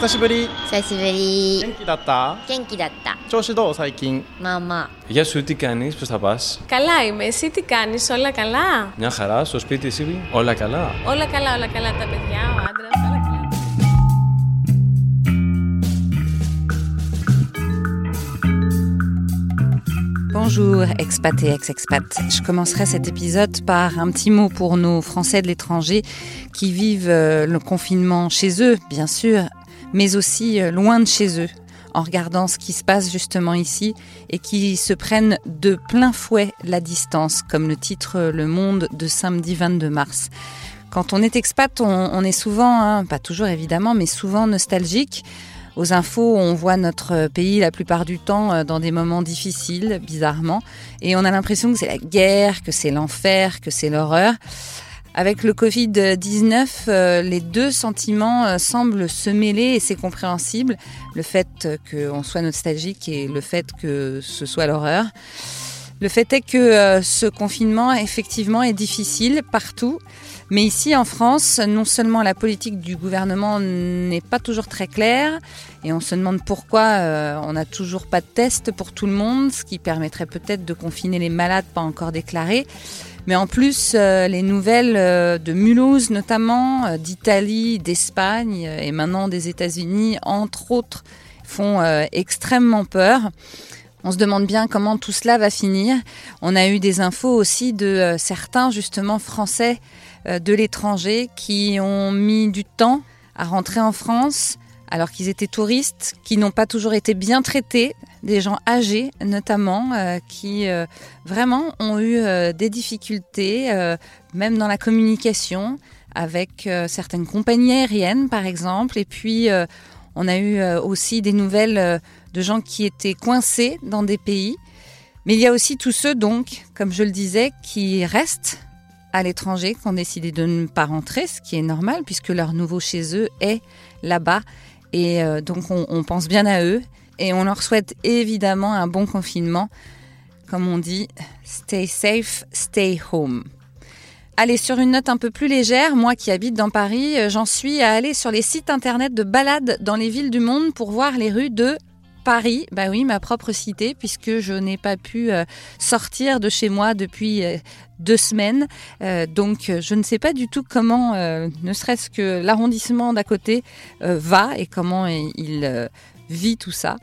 久しぶり久しぶり元気だった元気だった調子どう最近まあまあ Γεια σου, τι κάνεις, πώς θα πας. Καλά είμαι. Εσύ τι κάνεις, όλα καλά. Μια χαρά, στο σπίτι εσύ, όλα καλά. Όλα καλά, όλα καλά. Τα παιδιά, ο άντρας, όλα καλά. Bonjour expat et ex-expat. Je commencerai cet épisode par un petit mot pour nos Français de l'étranger qui vivent euh, le confinement chez eux, bien sûr, mais aussi euh, loin de chez eux, en regardant ce qui se passe justement ici et qui se prennent de plein fouet la distance, comme le titre Le Monde de samedi 22 mars. Quand on est expat, on, on est souvent, hein, pas toujours évidemment, mais souvent nostalgique. Aux infos, on voit notre pays la plupart du temps euh, dans des moments difficiles, bizarrement, et on a l'impression que c'est la guerre, que c'est l'enfer, que c'est l'horreur. Avec le Covid-19, euh, les deux sentiments euh, semblent se mêler et c'est compréhensible. Le fait qu'on soit nostalgique et le fait que ce soit l'horreur. Le fait est que euh, ce confinement, effectivement, est difficile partout. Mais ici, en France, non seulement la politique du gouvernement n'est pas toujours très claire, et on se demande pourquoi on n'a toujours pas de test pour tout le monde, ce qui permettrait peut-être de confiner les malades pas encore déclarés. Mais en plus, euh, les nouvelles euh, de Mulhouse notamment, euh, d'Italie, d'Espagne et maintenant des États-Unis, entre autres, font extrêmement peur. On se demande bien comment tout cela va finir. On a eu des infos aussi de certains justement français de l'étranger qui ont mis du temps à rentrer en France alors qu'ils étaient touristes, qui n'ont pas toujours été bien traités, des gens âgés notamment, euh, qui euh, vraiment ont eu euh, des difficultés, même dans la communication, avec certaines compagnies aériennes par exemple. Et puis on a eu aussi des nouvelles de gens qui étaient coincés dans des pays. Mais il y a aussi tous ceux donc, comme je le disais, qui restent à l'étranger, qui ont décidé de ne pas rentrer, ce qui est normal puisque leur nouveau chez eux est là-bas. Et donc on, on pense bien à eux et on leur souhaite évidemment un bon confinement. Comme on dit, stay safe, stay home. Allez, sur une note un peu plus légère, moi qui habite dans Paris, euh, j'en suis à aller sur les sites internet de balades dans les villes du monde pour voir les rues de Paris. Bah oui, ma propre cité, puisque je n'ai pas pu euh, sortir de chez moi depuis euh, deux semaines. Donc, je ne sais pas du tout comment, ne serait-ce que l'arrondissement d'à côté va et comment il vit tout ça.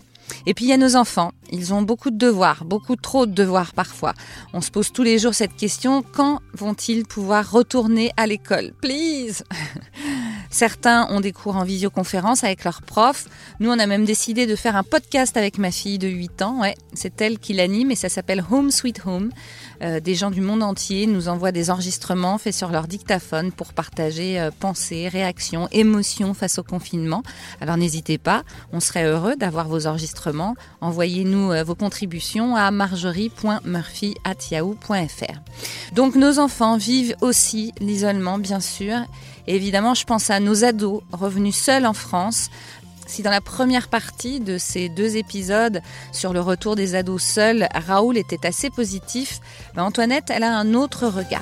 Et puis il y a nos enfants, ils ont beaucoup de devoirs, beaucoup trop de devoirs parfois. On se pose tous les jours cette question, quand vont-ils pouvoir retourner à l'école? Please Certains ont des cours en visioconférence avec leurs profs. Nous, on a même décidé de faire un podcast avec ma fille de 8 ans. Ouais, c'est elle qui l'anime et ça s'appelle Home Sweet Home. Euh, des gens du monde entier nous envoient des enregistrements faits sur leur dictaphone pour partager euh, pensées, réactions, émotions face au confinement. Alors n'hésitez pas, on serait heureux d'avoir vos enregistrements. Envoyez-nous euh, vos contributions à marjorie.murphy.yahoo.fr. Donc nos enfants vivent aussi l'isolement, bien sûr. Évidemment, je pense à nos ados revenus seuls en France. Si dans la première partie de ces deux épisodes sur le retour des ados seuls, Raoul était assez positif, ben Antoinette, elle a un autre regard.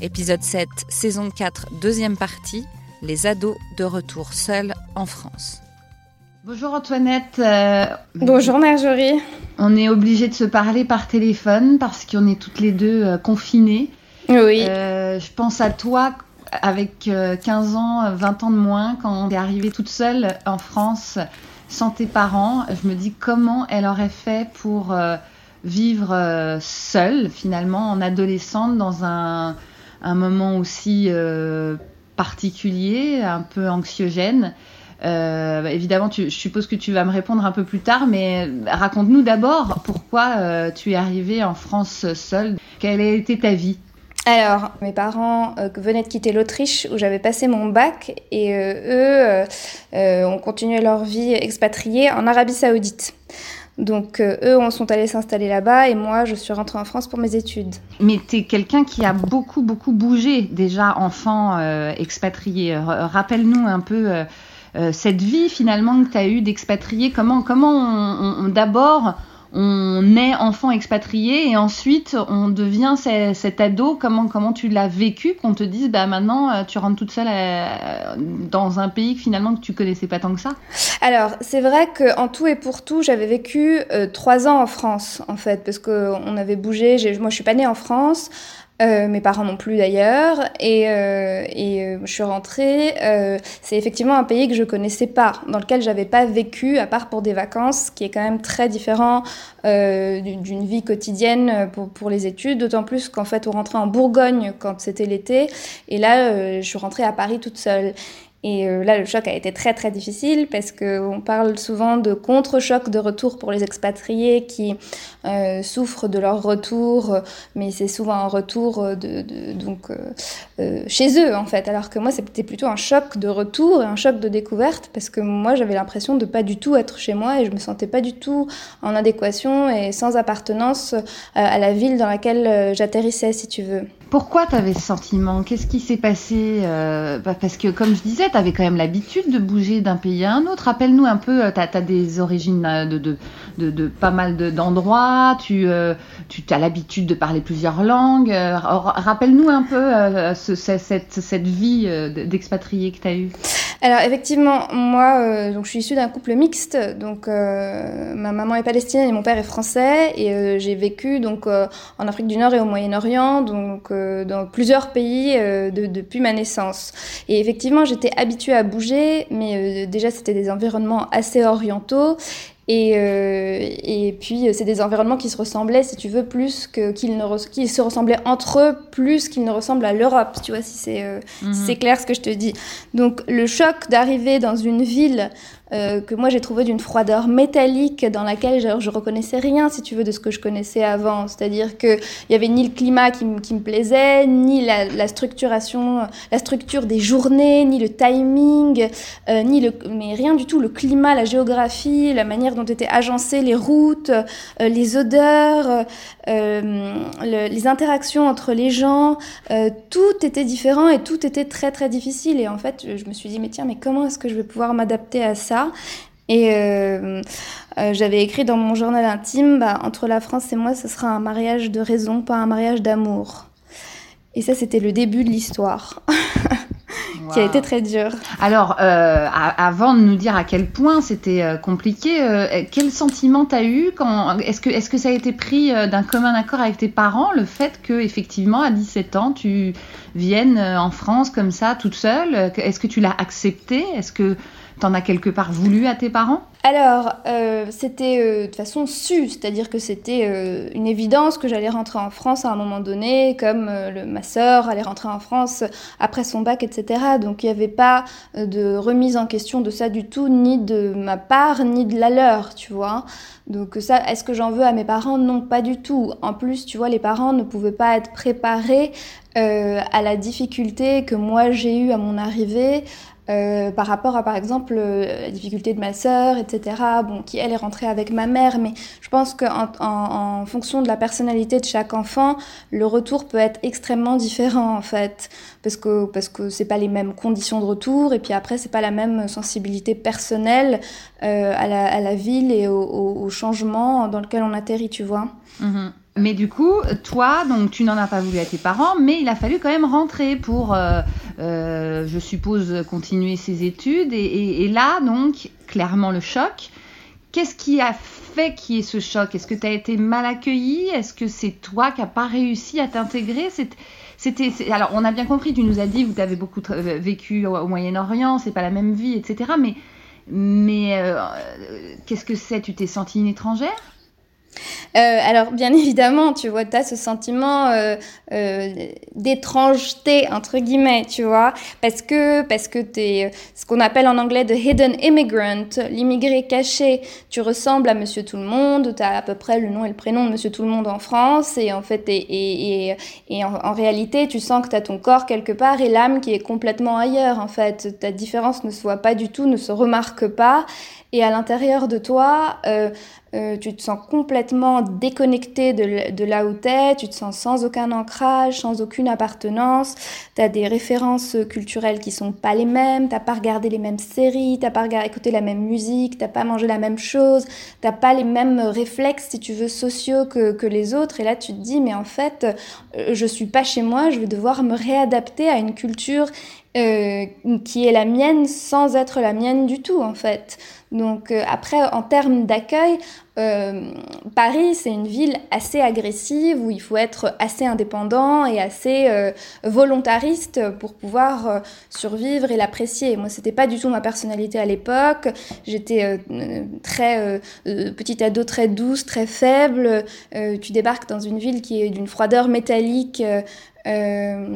Épisode 7, saison 4, deuxième partie, les ados de retour seuls en France. Bonjour Antoinette. Euh, Bonjour Marjorie. On est obligé de se parler par téléphone parce qu'on est toutes les deux euh, confinées. Oui. Euh, je pense à toi avec euh, 15 ans, euh, 20 ans de moins, quand tu es arrivée toute seule en France sans tes parents. Je me dis comment elle aurait fait pour vivre seule finalement en adolescente dans un, un moment aussi particulier, un peu anxiogène. Euh, bah, évidemment, tu, je suppose que tu vas me répondre un peu plus tard, mais raconte-nous d'abord pourquoi euh, tu es arrivée en France seule. Quelle a été ta vie? Alors, mes parents euh, venaient de quitter l'Autriche où j'avais passé mon bac et eux ont continué leur vie expatriée en Arabie Saoudite. Donc euh, eux on sont allés s'installer là-bas et moi je suis rentrée en France pour mes études. Mais tu es quelqu'un qui a beaucoup, beaucoup bougé déjà enfant euh, expatrié. Rappelle-nous un peu cette vie finalement que tu as eue d'expatrié. Comment, comment on, d'abord on est enfant expatrié et ensuite on devient cet ado. Comment, comment tu l'as vécu qu'on te dise bah maintenant euh, tu rentres toute seule euh, dans un pays que finalement que tu connaissais pas tant que ça? Alors c'est vrai que en tout et pour tout j'avais vécu euh, trois ans en France en fait parce qu'on avait bougé. Moi je suis pas née en France. Euh, mes parents non plus d'ailleurs. Et, euh, et euh, je suis rentrée. c'est effectivement un pays que je connaissais pas, dans lequel j'avais pas vécu, à part pour des vacances, qui est quand même très différent d'une vie quotidienne pour, pour les études. D'autant plus qu'en fait, on rentrait en Bourgogne quand c'était l'été. Et là, je suis rentrée à Paris toute seule. Et euh, là, le choc a été très très difficile parce qu'on parle souvent de contre-choc de retour pour les expatriés qui euh, souffrent de leur retour, mais c'est souvent un retour de, de donc euh, chez eux en fait. Alors que moi, c'était plutôt un choc de retour et un choc de découverte parce que moi, j'avais l'impression de pas du tout être chez moi et je me sentais pas du tout en adéquation et sans appartenance à la ville dans laquelle j'atterrissais, si tu veux. Pourquoi tu avais ce sentiment? Qu'est-ce qui s'est passé euh, bah, Parce que, comme je disais, tu avais quand même l'habitude de bouger d'un pays à un autre. Rappelle-nous un peu, tu as, des origines euh, de, de, de, pas mal d'endroits, tu, euh, tu as l'habitude de parler plusieurs langues. Rappelle-nous un peu ce, cette, cette vie d'expatrié que tu as eue. Alors effectivement, moi, donc je suis issue d'un couple mixte, donc ma maman est palestinienne et mon père est français, et j'ai vécu donc en Afrique du Nord et au Moyen-Orient, donc dans plusieurs pays euh, depuis ma naissance. Et effectivement, j'étais habituée à bouger, mais euh, déjà c'était des environnements assez orientaux. Et, euh, et, puis, c'est des environnements qui se ressemblaient, si tu veux, plus qu'ils ne se ressemblaient entre eux, plus qu'ils ne ressemblent à l'Europe, tu vois, si c'est mhm. si clair ce que je te dis. Donc, le choc d'arriver dans une ville euh, que moi j'ai trouvé d'une froideur métallique dans laquelle genre, je reconnaissais rien, si tu veux, de ce que je connaissais avant. C'est-à-dire qu'il n'y avait ni le climat qui, me plaisait, ni la, structuration, la structure des journées, ni le timing, euh, ni le, mais rien du tout, le climat, la géographie, la manière dont étaient agencées les routes, euh, les odeurs, les interactions entre les gens, tout était différent et tout était très très difficile. Et en fait, je me suis dit, mais tiens, mais comment est-ce que je vais pouvoir m'adapter à ça? Et euh, euh, j'avais écrit dans mon journal intime, bah, entre la France et moi, ce sera un mariage de raison, pas un mariage d'amour. Et ça, c'était le début de l'histoire. qui a été très dur. Alors, euh, avant de nous dire à quel point c'était compliqué, quel sentiment t'as eu quand Est-ce que, est-ce que ça a été pris d'un commun accord avec tes parents, le fait que effectivement à 17 ans tu viennes en France comme ça, toute seule? Est-ce que tu l'as accepté? Est-ce que T'en as quelque part voulu à tes parents? Alors, euh, c'était euh, de façon su, c'est-à-dire que c'était euh, une évidence que j'allais rentrer en France à un moment donné, comme le, ma sœur allait rentrer en France après son bac, etc. Donc il n'y avait pas de remise en question de ça du tout, ni de ma part, ni de la leur, tu vois. Donc ça, est-ce que j'en veux à mes parents? Non, pas du tout. En plus, tu vois, les parents ne pouvaient pas être préparés à la difficulté que moi j'ai eue à mon arrivée. Euh, par rapport à par exemple euh, la difficulté de ma sœur, etc., bon, qui elle est rentrée avec ma mère, mais je pense qu'en en, fonction de la personnalité de chaque enfant, le retour peut être extrêmement différent en fait, parce que parce que c'est pas les mêmes conditions de retour, et puis après c'est pas la même sensibilité personnelle euh, à, la, à, la, ville et au, changement dans lequel on atterrit, tu vois. Mm-hmm. Mais du coup, toi, donc tu n'en as pas voulu à tes parents, mais il a fallu quand même rentrer pour, euh, euh, je suppose, continuer ses études. Et, là, donc, clairement le choc. Qu'est-ce qui a fait qu'il y ait ce choc? Est-ce que tu as été mal accueilli Est-ce que c'est toi qui n'as pas réussi à t'intégrer? C'était, alors, on a bien compris, tu nous as dit que tu avais beaucoup vécu au, Moyen-Orient, c'est pas la même vie, etc. Mais, mais euh, qu'est-ce que c'est? Tu t'es sentie une étrangère? Euh, alors, bien évidemment, tu vois, tu as ce sentiment euh, euh, d'étrangeté, entre guillemets, tu vois, parce que, parce que tu es ce qu'on appelle en anglais the hidden immigrant, l'immigré caché. Tu ressembles à Monsieur Tout-le-Monde, tu as à peu près le nom et le prénom de Monsieur Tout-le-Monde en France, et en fait, et, et, en, réalité, tu sens que tu as ton corps quelque part et l'âme qui est complètement ailleurs, en fait. Ta différence ne se voit pas du tout, ne se remarque pas, et à l'intérieur de toi, euh, tu te sens complètement déconnecté de, là où tu es, tu te sens sans aucun ancrage, sans aucune appartenance, tu as des références culturelles qui sont pas les mêmes, t'as pas regardé les mêmes séries, t'as pas écouté la même musique, t'as pas mangé la même chose, t'as pas les mêmes réflexes, si tu veux, sociaux que, que les autres, et là tu te dis, mais en fait, euh, je suis pas chez moi, je vais devoir me réadapter à une culture euh, qui est la mienne sans être la mienne du tout en fait. Donc euh, après, en termes d'accueil, euh, Paris, c'est une ville assez agressive où il faut être assez indépendant et assez volontariste pour pouvoir survivre et l'apprécier. Moi, c'était pas du tout ma personnalité à l'époque. J'étais très petite ado, très douce, très faible. tu débarques dans une ville qui est d'une froideur métallique euh,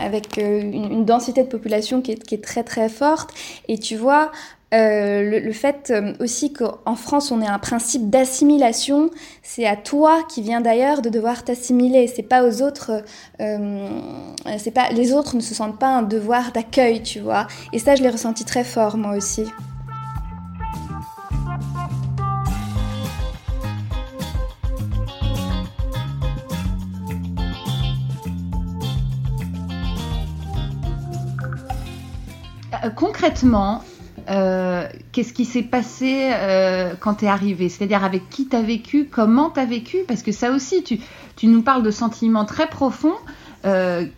avec euh, une, densité de population qui est, qui est, très très forte. Et tu vois, euh, le, le, fait aussi qu'en France on ait un principe d'assimilation, c'est à toi qui vient d'ailleurs de devoir t'assimiler. C'est pas aux autres, c'est pas les autres ne se sentent pas un devoir d'accueil, tu vois. Et ça je l'ai ressenti très fort moi aussi. Concrètement, euh, qu'est-ce qui s'est passé euh, quand tu es arrivé? C'est-à-dire avec qui tu as vécu, comment tu as vécu? Parce que ça aussi, tu, tu, nous parles de sentiments très profonds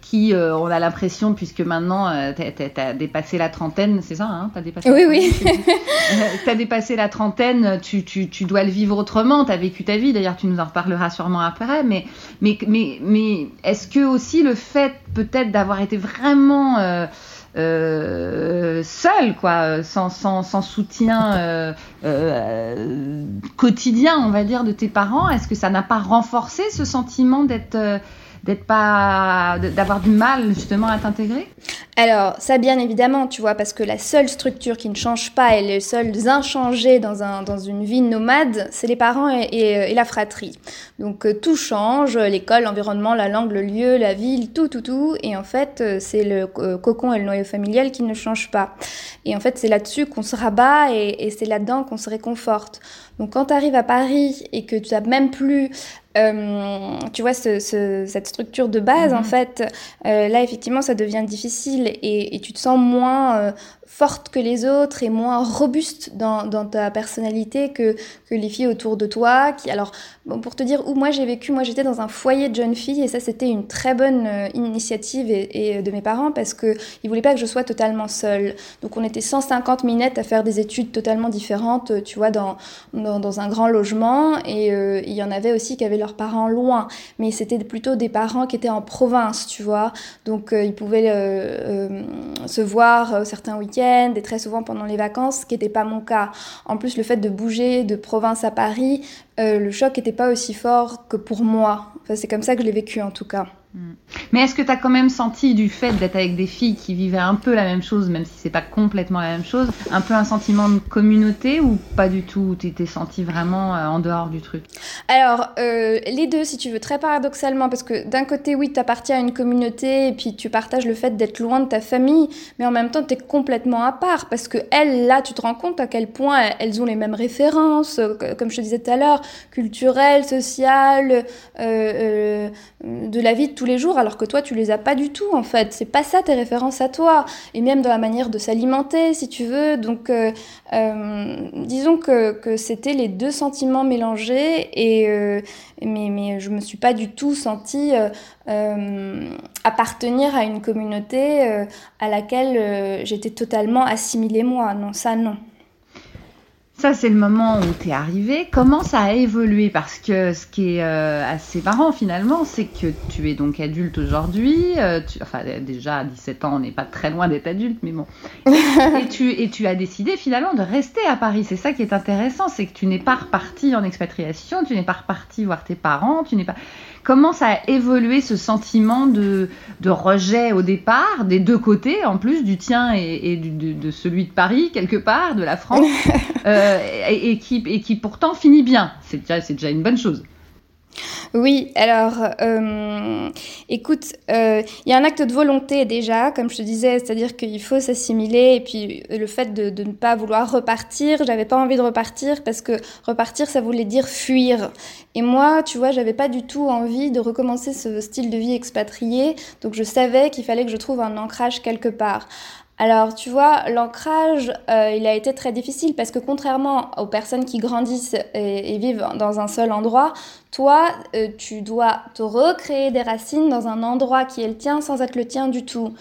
qui, on a l'impression, puisque maintenant tu as, dépassé la trentaine, c'est ça hein? Dépassé Oui, oui. tu as dépassé la trentaine, tu, tu, tu, dois le vivre autrement, tu as vécu ta vie, d'ailleurs tu nous en reparleras sûrement après, mais, mais, mais, mais est-ce que aussi le fait peut-être d'avoir été vraiment euh, seul, quoi, sans, sans, sans soutien euh, euh, quotidien, on va dire, de tes parents. Est-ce que ça n'a pas renforcé ce sentiment d'être d'être pas d'avoir du mal justement à t'intégrer? Alors ça bien évidemment tu vois parce que la seule structure qui ne change pas et les seuls inchangés dans, un, dans une vie nomade c'est les parents et, et, la fratrie. Donc euh, tout change l'école l'environnement la langue le lieu la ville tout tout tout. Et en fait euh, c'est le euh, cocon et le noyau familial qui ne changent pas. Et en fait c'est là-dessus qu'on se rabat et, et c'est là-dedans qu'on se réconforte. Donc quand tu arrives à Paris et que tu n'as même plus euh, tu vois, ce, ce, cette structure de base, en mhm. fait, euh, là, effectivement, ça devient difficile et, tu te sens moins euh, forte que les autres et moins robuste dans, ta personnalité que, les filles autour de toi. Qui, alors, pour te dire où moi j'ai vécu, moi j'étais dans un foyer de jeunes filles et ça c'était une très bonne euh, initiative et, et de mes parents parce qu'ils ne voulaient pas que je sois totalement seule. Donc on était 150 minettes à faire des études totalement différentes, euh, tu vois, dans, dans, un grand logement et euh, il y en avait aussi qui avaient leurs parents loin, mais c'était plutôt des parents qui étaient en province, tu vois. Donc ils pouvaient se voir certains week-ends et très souvent pendant les vacances, ce qui n'était pas mon cas. En plus, le fait de bouger de province à Paris, euh, le choc n'était pas aussi fort que pour moi. Enfin, c'est comme ça que je l'ai vécu en tout cas. Mm. Mais est-ce que tu as quand même senti du fait d'être avec des filles qui vivaient un peu la même chose, même si c'est pas complètement la même chose, un peu un sentiment de communauté ou pas du tout Tu t'es senti vraiment euh, en dehors du truc? Alors, euh, les deux, si tu veux, très paradoxalement, parce que d'un côté, oui, tu appartiens à une communauté et puis tu partages le fait d'être loin de ta famille, mais en même temps, tu es complètement à part parce que elles, là, tu te rends compte à quel point elles ont les mêmes références, euh, comme je te disais tout à l'heure, culturelles, sociales, de la vie de les jours alors que toi tu les as pas du tout en fait. C'est pas ça tes références à toi. Et même dans la manière de s'alimenter si tu veux. Donc euh, euh, disons que, c'était les deux sentiments mélangés et euh, mais je me suis pas du tout sentie appartenir à une communauté à laquelle j'étais totalement assimilée moi. Non, ça non. Ça, c'est le moment où tu es arrivé. Comment ça a évolué? Parce que ce qui est euh, assez marrant finalement, c'est que tu es donc adulte aujourd'hui. Euh, enfin, déjà à 17 ans, on n'est pas très loin d'être adulte, mais bon. Et, tu, et tu as décidé finalement de rester à Paris. C'est ça qui est intéressant, c'est que tu n'es pas reparti en expatriation, tu n'es pas reparti voir tes parents, tu n'es pas. Comment ça a évolué ce sentiment de, de, rejet au départ, des deux côtés, en plus du tien et, de, celui de Paris, quelque part, de la France, euh, et, qui, et qui pourtant finit bien C'est déjà, déjà une bonne chose. Oui, alors, euh, écoute, euh, il y a un acte de volonté déjà, comme je te disais, c'est-à-dire qu'il faut s'assimiler, et puis le fait de, de, ne pas vouloir repartir, j'avais pas envie de repartir, parce que repartir, ça voulait dire fuir. Et moi, tu vois, j'avais pas du tout envie de recommencer ce style de vie expatrié, donc je savais qu'il fallait que je trouve un ancrage quelque part. Alors, tu vois, l'ancrage, euh, il a été très difficile parce que contrairement aux personnes qui grandissent et, vivent dans un seul endroit, toi, euh, tu dois te recréer des racines dans un endroit qui est le tien sans être le tien du tout.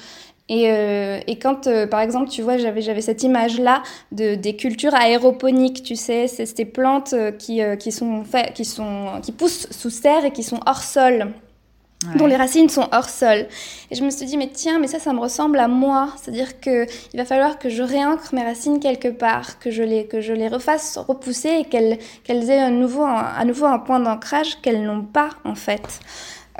Et, euh, et quand, par exemple, tu vois, j'avais, j'avais cette image-là de, des cultures aéroponiques, tu sais, c'est ces plantes qui, qui, sont fait, qui, sont, qui poussent sous terre et qui sont hors sol dont les racines sont hors sol. Et je me suis dit, mais tiens, mais ça, ça me ressemble à moi. C'est-à-dire qu'il va falloir que je réancre mes racines quelque part, que je les, que je les refasse repousser et qu'elles aient à nouveau, un, nouveau un point d'ancrage qu'elles n'ont pas, en fait.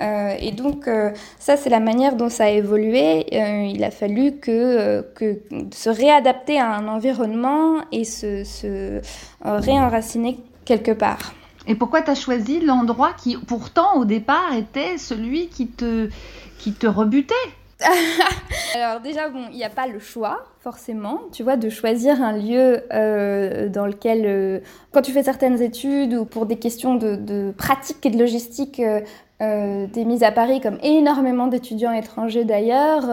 Euh, et donc, euh, ça, c'est la manière dont ça a évolué. Euh, il a fallu que, que se réadapter à un environnement et se, se réenraciner quelque part. Et pourquoi tu as choisi l'endroit qui, pourtant, au départ, était celui qui te, qui te rebutait Alors déjà, bon, il n'y a pas le choix, forcément, tu vois, de choisir un lieu euh, dans lequel, euh, quand tu fais certaines études ou pour des questions de, pratique et de logistique, euh, euh à Paris comme énormément d'étudiants étrangers d'ailleurs,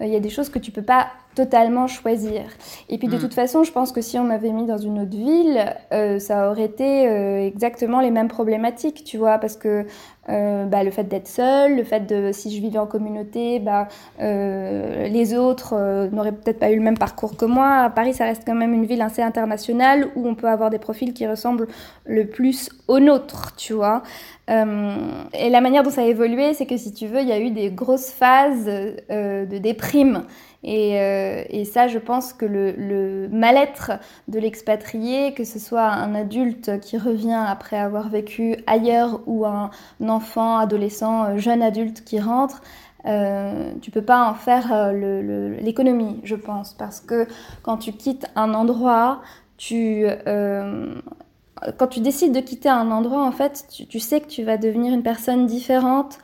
il y a des choses que tu peux pas totalement choisir. Et puis de mm. toute façon, je pense que si on m'avait mis dans une autre ville, euh, ça aurait été euh, exactement les mêmes problématiques, tu vois, parce que euh, bah, le fait d'être seul, le fait de si je vivais en communauté, bah, les autres n'auraient peut-être pas eu le même parcours que moi. À Paris, ça reste quand même une ville assez internationale où on peut avoir des profils qui ressemblent le plus aux nôtres, tu vois. et la manière dont ça a évolué, c'est que si tu veux, il y a eu des grosses phases de déprime. Et, euh, et, ça, je pense que le, mal-être de l'expatrié, que ce soit un adulte qui revient après avoir vécu ailleurs ou un enfant, adolescent, euh, jeune adulte qui rentre, euh, tu peux pas en faire euh, l'économie, je pense, parce que quand tu quittes un endroit, quand tu décides de quitter un endroit, en fait, tu, sais que tu vas devenir une personne différente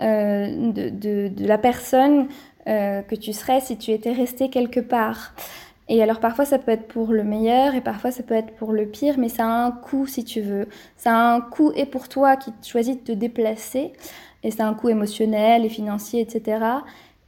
de, la personne euh, que tu serais si tu étais resté quelque part. Et alors parfois ça peut être pour le meilleur et parfois ça peut être pour le pire, mais ça a un coût si tu veux. Ça a un coût et pour toi qui choisis de te déplacer, et c'est un coût émotionnel et financier, etc.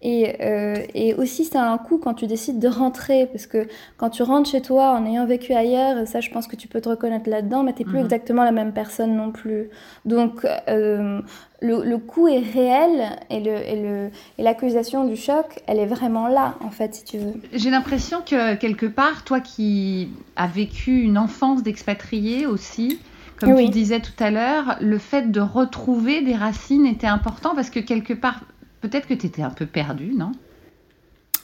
Et, euh, et, aussi, ça a un coût quand tu décides de rentrer, parce que quand tu rentres chez toi en ayant vécu ailleurs, ça, je pense que tu peux te reconnaître là-dedans, mais tu n'es plus mhm. exactement la même personne non plus. Donc, euh, le, le, coût est réel et, le, et, le, et l'accusation du choc, elle est vraiment là, en fait, si tu veux. J'ai l'impression que, quelque part, toi qui as vécu une enfance d'expatrié aussi, comme tu disais tout à l'heure, le fait de retrouver des racines était important parce que quelque part, peut-être que tu étais un peu perdu, non?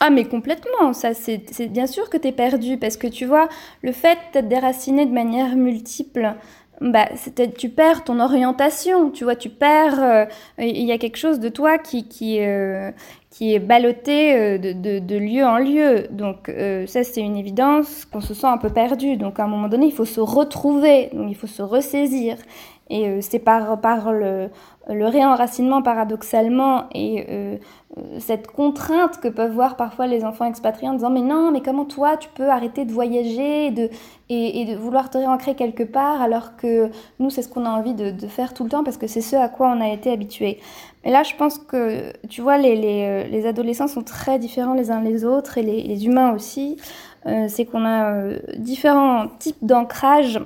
Ah mais complètement, ça c'est bien sûr que tu es perdu parce que tu vois, le fait d'être déraciné de manière multiple, bah, tu perds ton orientation, tu vois, tu perds, euh, il y a quelque chose de toi qui, qui, euh, est ballotté euh, de, lieu en lieu. Donc ça c'est une évidence qu'on se sent un peu perdu. Donc à un moment donné, il faut se retrouver, donc il faut se ressaisir. Et c'est par, le, réenracinement paradoxalement et euh, euh, cette contrainte que peuvent voir parfois les enfants expatriés en disant mais non mais comment toi tu peux arrêter de voyager et de, et, de vouloir te réancrer quelque part alors que nous c'est ce qu'on a envie de, faire tout le temps parce que c'est ce à quoi on a été habitué. Mais là je pense que tu vois les, les, euh, les adolescents sont très différents les uns les autres et les, humains aussi. Euh, c'est qu'on a euh, différents types d'ancrage euh,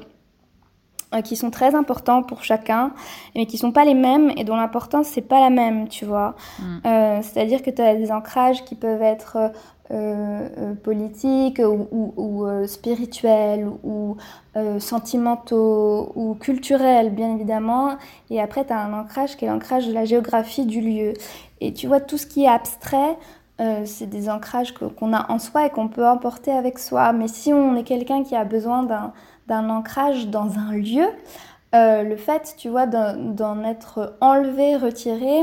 qui sont très importants pour chacun, mais qui sont pas les mêmes et dont l'importance c'est pas la même, tu vois. Mm. Euh, C'est-à-dire que tu as des ancrages qui peuvent être euh, euh politiques ou, ou, ou euh, spirituels ou sentimentaux ou culturels, bien évidemment. Et après, tu as un ancrage qui est l'ancrage de la géographie du lieu. Et tu vois, tout ce qui est abstrait, euh, c'est des ancrages qu'on a en soi et qu'on peut emporter avec soi. Mais si on est quelqu'un qui a besoin d'un ancrage dans un lieu, euh, le fait, tu vois, d'en être enlevé, retiré,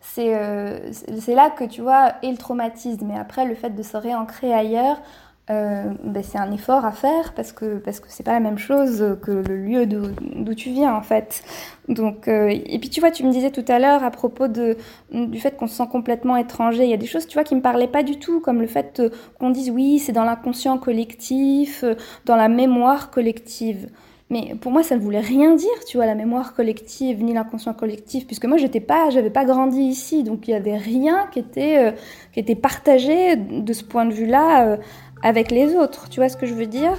c'est euh, là que tu vois est le traumatisme. Mais après, le fait de se réancrer ailleurs, ben, c'est un effort à faire parce que parce que c'est pas la même chose que le lieu d'où tu viens en fait. Donc et puis tu vois, tu me disais tout à l'heure à propos de du fait qu'on se sent complètement étranger. Il y a des choses tu vois qui me parlaient pas du tout, comme le fait qu'on dise oui, c'est dans l'inconscient collectif, dans la mémoire collective. Mais pour moi, ça ne voulait rien dire, tu vois, la mémoire collective ni l'inconscient collectif, puisque moi, j'étais pas, j'avais pas grandi ici, donc il y avait rien qui était, euh, qui était partagé de ce point de vue-là euh, avec les autres. Tu vois ce que je veux dire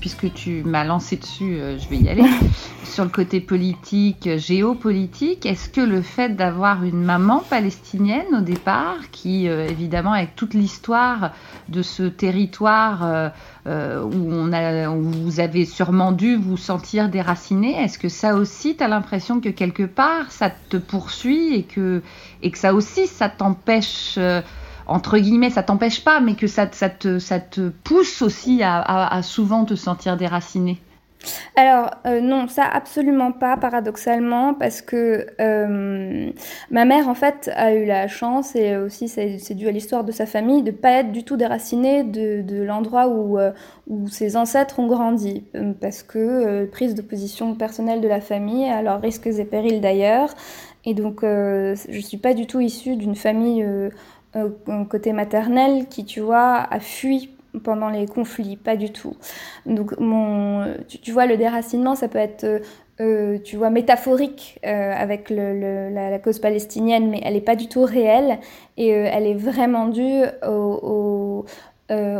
Puisque tu m'as lancé dessus, euh, je vais y aller. sur le côté politique, géopolitique, est-ce que le fait d'avoir une maman palestinienne au départ, qui euh, évidemment avec toute l'histoire de ce territoire euh, euh, où, on a, vous avez sûrement dû vous sentir déraciné, est-ce que ça aussi, tu as l'impression que quelque part, ça te poursuit et que, ça aussi, ça t'empêche entre guillemets, ça t'empêche pas, mais que ça, ça, te, ça te pousse aussi à, à souvent te sentir déraciné? Alors euh, non, ça absolument pas, paradoxalement, parce que euh, ma mère en fait a eu la chance, et aussi c'est dû à l'histoire de sa famille, de pas être du tout déracinée de, l'endroit où, euh, où ses ancêtres ont grandi, parce que prise de position personnelle de la famille, à leurs risques et périls d'ailleurs, et donc je suis pas du tout issue d'une famille côté maternel qui, tu vois, a fui pendant les conflits, pas du tout. Donc, tu, vois, le déracinement, ça peut être, euh, euh, tu vois, métaphorique euh, avec la, cause palestinienne, mais elle n'est pas du tout réelle et elle est vraiment due au,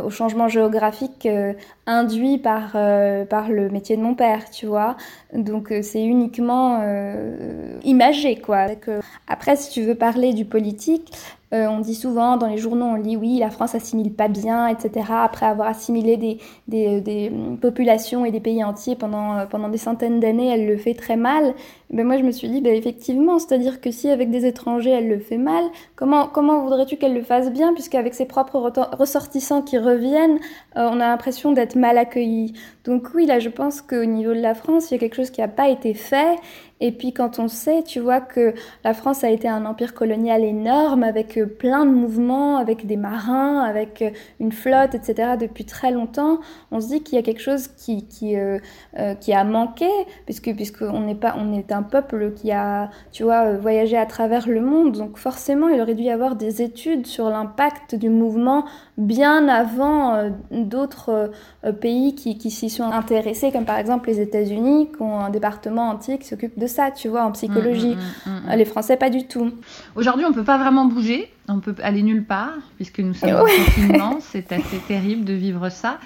changement géographique induit par, par le métier de mon père, tu vois. Donc, c'est uniquement imagé, quoi. après, si tu veux parler du politique, euh, on dit souvent dans les journaux, on lit oui, la France assimile pas bien, etc. Après avoir assimilé des, des, populations et des pays entiers pendant, euh, pendant des centaines d'années, elle le fait très mal. Ben moi, je me suis dit, ben effectivement, c'est-à-dire que si avec des étrangers, elle le fait mal, comment, comment voudrais-tu qu'elle le fasse bien, puisqu'avec ses propres ressortissants qui reviennent, euh, on a l'impression d'être mal accueillis. Donc oui, là, je pense qu'au niveau de la France, il y a quelque chose qui n'a pas été fait et puis quand on sait, tu vois, que la France a été un empire colonial énorme avec euh, plein de mouvements, avec des marins, avec euh, une flotte, etc. depuis très longtemps, on se dit qu'il y a quelque chose qui, qui, euh, qui a manqué, puisque puisqu'on on est un peuple qui a, tu vois, voyagé à travers le monde. Donc forcément, il aurait dû y avoir des études sur l'impact du mouvement bien avant d'autres pays qui, qui s'y sont intéressés, comme par exemple les États-Unis, qui ont un département entier qui s'occupe de ça, tu vois, en psychologie. Mm, mm, mm, les Français, pas du tout. Aujourd'hui, on peut pas vraiment bouger, on peut aller nulle part, puisque nous sommes en confinement. C'est assez terrible de vivre ça.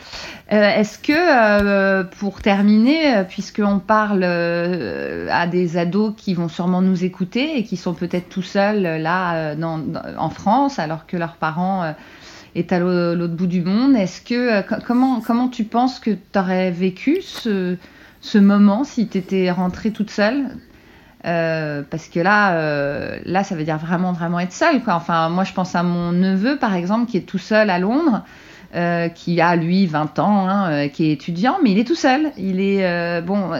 Euh, est-ce que, euh, pour terminer, euh, puisqu'on parle à des ados qui vont sûrement nous écouter et qui sont peut-être tout seuls là en France, alors que leurs parents est à l'autre bout du monde. Est-ce que comment comment tu penses que tu aurais vécu ce ce moment si tu étais rentrée toute seule euh, parce que là, euh, là, ça veut dire vraiment, vraiment être seule. Quoi. Enfin, moi, je pense à mon neveu, par exemple, qui est tout seul à Londres, euh, qui a, lui, 20 ans, hein, qui est étudiant, mais il est tout seul. Il est, bon,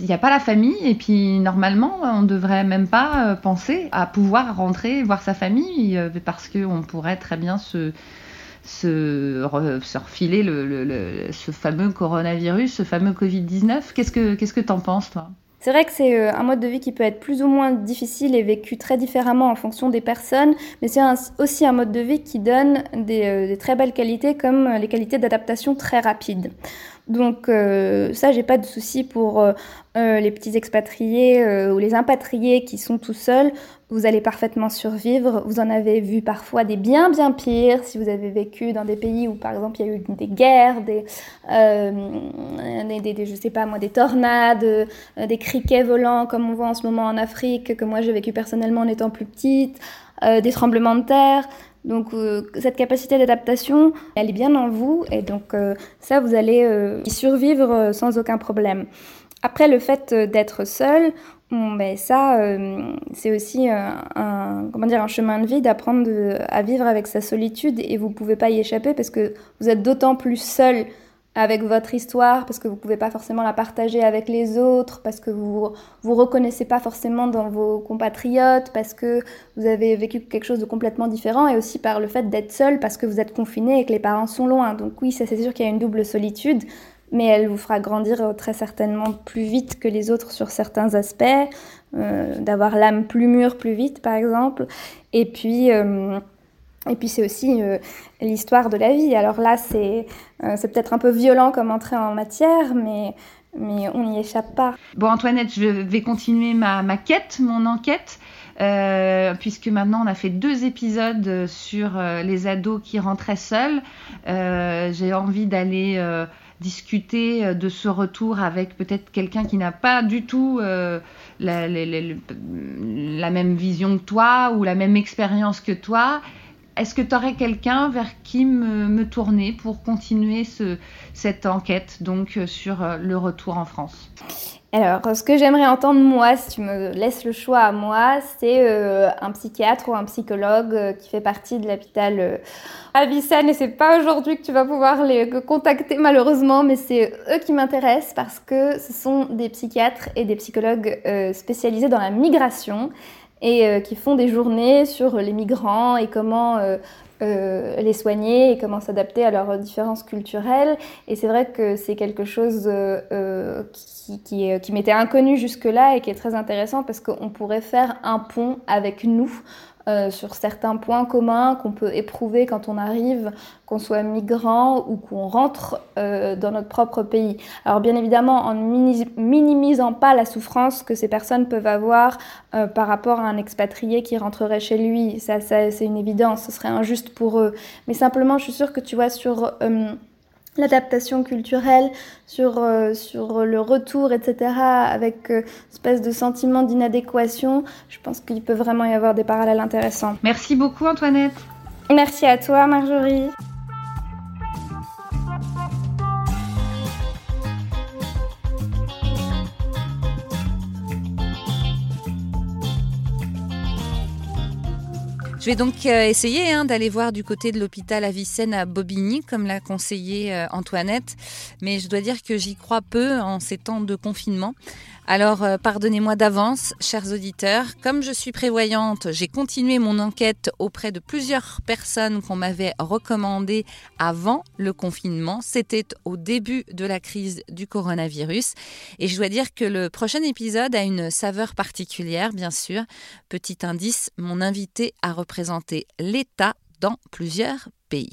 il n'y a pas la famille, et puis, normalement, on ne devrait même pas penser à pouvoir rentrer voir sa famille, parce qu'on pourrait très bien se se, refiler le, ce fameux coronavirus, ce fameux Covid-19. Qu'est-ce que qu'est-ce que t'en penses, toi? C'est vrai que c'est euh, un mode de vie qui peut être plus ou moins difficile et vécu très différemment en fonction des personnes, mais c'est aussi un mode de vie qui donne des, euh, très belles qualités comme les qualités d'adaptation très rapides. Donc euh, ça, j'ai pas de souci pour euh, euh, les petits expatriés ou les impatriés qui sont tout seuls. Vous allez parfaitement survivre. Vous en avez vu parfois des bien bien pires si vous avez vécu dans des pays où par exemple il y a eu des guerres, des, des, des, je sais pas moi, des tornades, des criquets volants comme on voit en ce moment en Afrique que moi j'ai vécu personnellement en étant plus petite, des tremblements de terre. Donc euh, cette capacité d'adaptation, elle est bien en vous et donc euh, ça, vous allez euh, y survivre sans aucun problème. Après, le fait d'être seul, ben, ça, c'est aussi un, comment dire, un chemin de vie d'apprendre à vivre avec sa solitude et vous ne pouvez pas y échapper parce que vous êtes d'autant plus seul avec votre histoire parce que vous ne pouvez pas forcément la partager avec les autres, parce que vous vous reconnaissez pas forcément dans vos compatriotes, parce que vous avez vécu quelque chose de complètement différent, et aussi par le fait d'être seul parce que vous êtes confiné et que les parents sont loin. Donc oui, c'est sûr qu'il y a une double solitude, mais elle vous fera grandir euh, très certainement plus vite que les autres sur certains aspects, euh, d'avoir l'âme plus mûre plus vite par exemple, et puis... Euh, puis c'est aussi l'histoire de la vie. Alors là, c'est peut-être un peu violent comme entrée en matière, mais, mais on n'y échappe pas. Bon, Antoinette, je vais continuer ma, ma quête, mon enquête. Puisque maintenant on a fait deux épisodes sur les ados qui rentraient seuls. J'ai envie d'aller discuter de ce retour avec peut-être quelqu'un qui n'a pas du tout la, la, même vision que toi ou la même expérience que toi est-ce que tu aurais quelqu'un vers qui me, tourner pour continuer ce, cette enquête donc euh, sur euh, le retour en France? Alors, ce que j'aimerais entendre, moi, si tu me laisses le choix à moi, c'est euh, un psychiatre ou un psychologue qui fait partie de l'hôpital euh, Avicenne. Et c'est pas aujourd'hui que tu vas pouvoir les contacter, malheureusement, mais c'est eux qui m'intéressent parce que ce sont des psychiatres et des psychologues spécialisés dans la migration et euh, qui font des journées sur les migrants et comment euh, euh, les soigner et comment s'adapter à leurs différences culturelles. Et c'est vrai que c'est quelque chose qui, qui, qui m'était inconnu jusque-là et qui est très intéressant parce qu'on pourrait faire un pont avec nous euh, sur certains points communs qu'on peut éprouver quand on arrive, qu'on soit migrant ou qu'on rentre euh, dans notre propre pays. Alors bien évidemment en minimisant pas la souffrance que ces personnes peuvent avoir euh, par rapport à un expatrié qui rentrerait chez lui, ça, ça c'est une évidence, ce serait injuste pour eux. Mais simplement je suis sûre que tu vois sur l'adaptation culturelle, sur, euh, sur le retour, etc., avec euh, espèce de sentiment d'inadéquation, je pense qu'il peut vraiment y avoir des parallèles intéressants. Merci beaucoup Antoinette. Merci à toi Marjorie. Je vais donc euh, essayer hein, d'aller voir du côté de l'hôpital Avicenne à Bobigny, comme l'a conseillé euh, Antoinette, mais je dois dire que j'y crois peu en ces temps de confinement. Alors, euh, pardonnez-moi d'avance, chers auditeurs. Comme je suis prévoyante, j'ai continué mon enquête auprès de plusieurs personnes qu'on m'avait recommandées avant le confinement. C'était au début de la crise du coronavirus. Et je dois dire que le prochain épisode a une saveur particulière, bien sûr. Petit indice, mon invité a représenté l'État dans plusieurs pays.